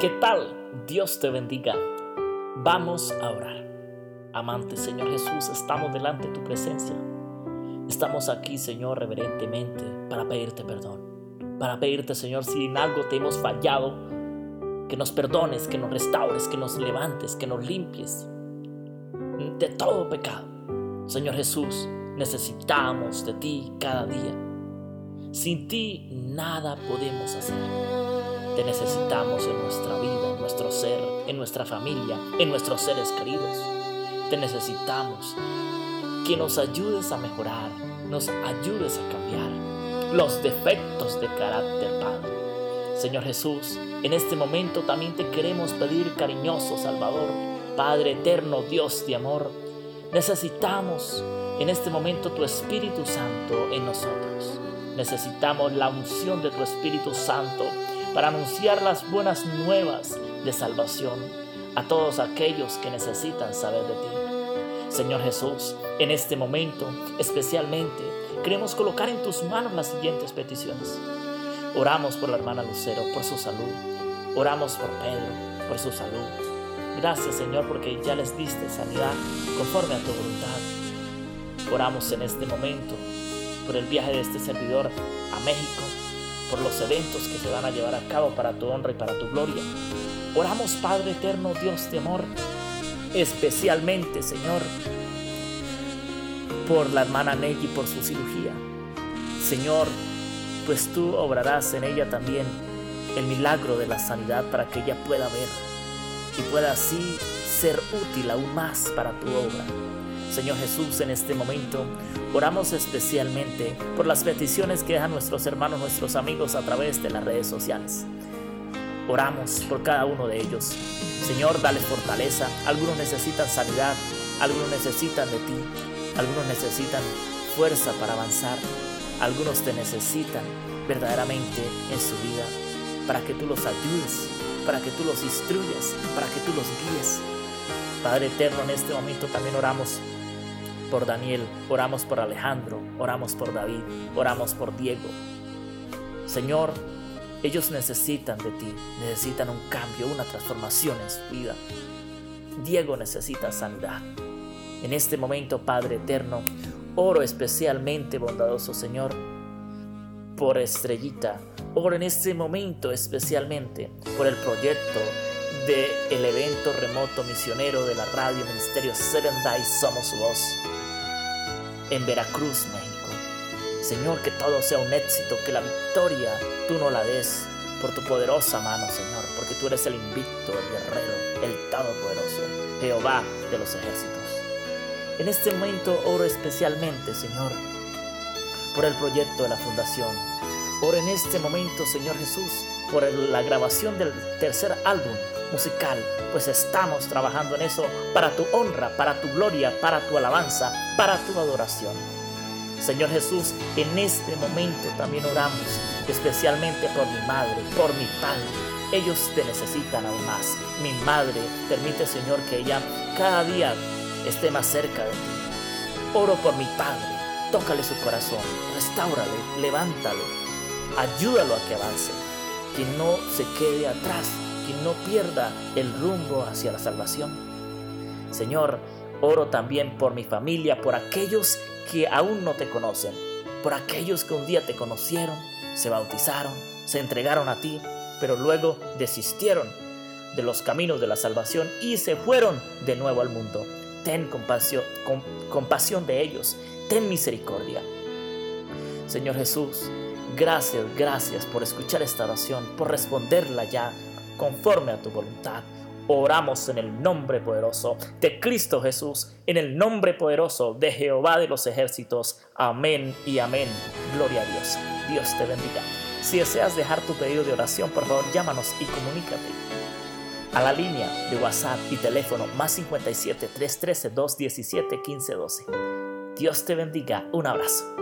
¿Qué tal? Dios te bendiga. Vamos a orar. Amante Señor Jesús, estamos delante de tu presencia. Estamos aquí, Señor, reverentemente para pedirte perdón. Para pedirte, Señor, si en algo te hemos fallado, que nos perdones, que nos restaures, que nos levantes, que nos limpies de todo pecado. Señor Jesús, necesitamos de ti cada día. Sin ti nada podemos hacer. Te necesitamos en nuestra vida, en nuestro ser, en nuestra familia, en nuestros seres queridos. Te necesitamos que nos ayudes a mejorar, nos ayudes a cambiar los defectos de carácter, Padre. Señor Jesús, en este momento también te queremos pedir, cariñoso Salvador, Padre eterno, Dios de amor, necesitamos en este momento tu Espíritu Santo en nosotros. Necesitamos la unción de tu Espíritu Santo para anunciar las buenas nuevas de salvación a todos aquellos que necesitan saber de ti. Señor Jesús, en este momento especialmente queremos colocar en tus manos las siguientes peticiones. Oramos por la hermana Lucero, por su salud. Oramos por Pedro, por su salud. Gracias Señor porque ya les diste sanidad conforme a tu voluntad. Oramos en este momento por el viaje de este servidor a México, por los eventos que se van a llevar a cabo para tu honra y para tu gloria. Oramos, Padre eterno, Dios de amor, especialmente, Señor, por la hermana Nelly, por su cirugía. Señor, pues tú obrarás en ella también el milagro de la sanidad para que ella pueda ver y pueda así ser útil aún más para tu obra. Señor Jesús, en este momento oramos especialmente por las peticiones que dejan nuestros hermanos, nuestros amigos a través de las redes sociales. Oramos por cada uno de ellos. Señor, dale fortaleza. Algunos necesitan sanidad, algunos necesitan de ti, algunos necesitan fuerza para avanzar, algunos te necesitan verdaderamente en su vida para que tú los ayudes, para que tú los instruyas, para que tú los guíes. Padre eterno, en este momento también oramos por Daniel, oramos por Alejandro, oramos por David, oramos por Diego. Señor, ellos necesitan de ti, necesitan un cambio, una transformación en su vida. Diego necesita sanidad. En este momento, Padre eterno, oro especialmente, bondadoso Señor, por Estrellita. Oro en este momento especialmente por el proyecto del el evento remoto misionero de la radio Ministerio Seven Days Somos Su Voz en Veracruz, México. Señor, que todo sea un éxito, que la victoria tú no la des por tu poderosa mano, Señor, porque tú eres el invicto, el guerrero, el todopoderoso, Jehová de los ejércitos. En este momento oro especialmente, Señor, por el proyecto de la fundación. Oro en este momento, Señor Jesús, por la grabación del tercer álbum musical, pues estamos trabajando en eso para tu honra, para tu gloria, para tu alabanza, para tu adoración. Señor Jesús, en este momento también oramos especialmente por mi madre, por mi padre. Ellos te necesitan aún más. Mi madre, permite Señor que ella cada día esté más cerca de ti. Oro por mi padre, tócale su corazón, restáurale, levántalo, ayúdalo a que avance, que no se quede atrás, que no pierda el rumbo hacia la salvación. Señor, oro también por mi familia, por aquellos que aún no te conocen, por aquellos que un día te conocieron, se bautizaron, se entregaron a ti, pero luego desistieron de los caminos de la salvación y se fueron de nuevo al mundo. Ten compasión, compasión de ellos, ten misericordia. Señor Jesús, gracias, gracias por escuchar esta oración, por responderla ya conforme a tu voluntad. Oramos en el nombre poderoso de Cristo Jesús, en el nombre poderoso de Jehová de los ejércitos. Amén y amén. Gloria a Dios. Dios te bendiga. Si deseas dejar tu pedido de oración, por favor llámanos y comunícate a la línea de WhatsApp y teléfono más 57 313 217 1512. Dios te bendiga. Un abrazo.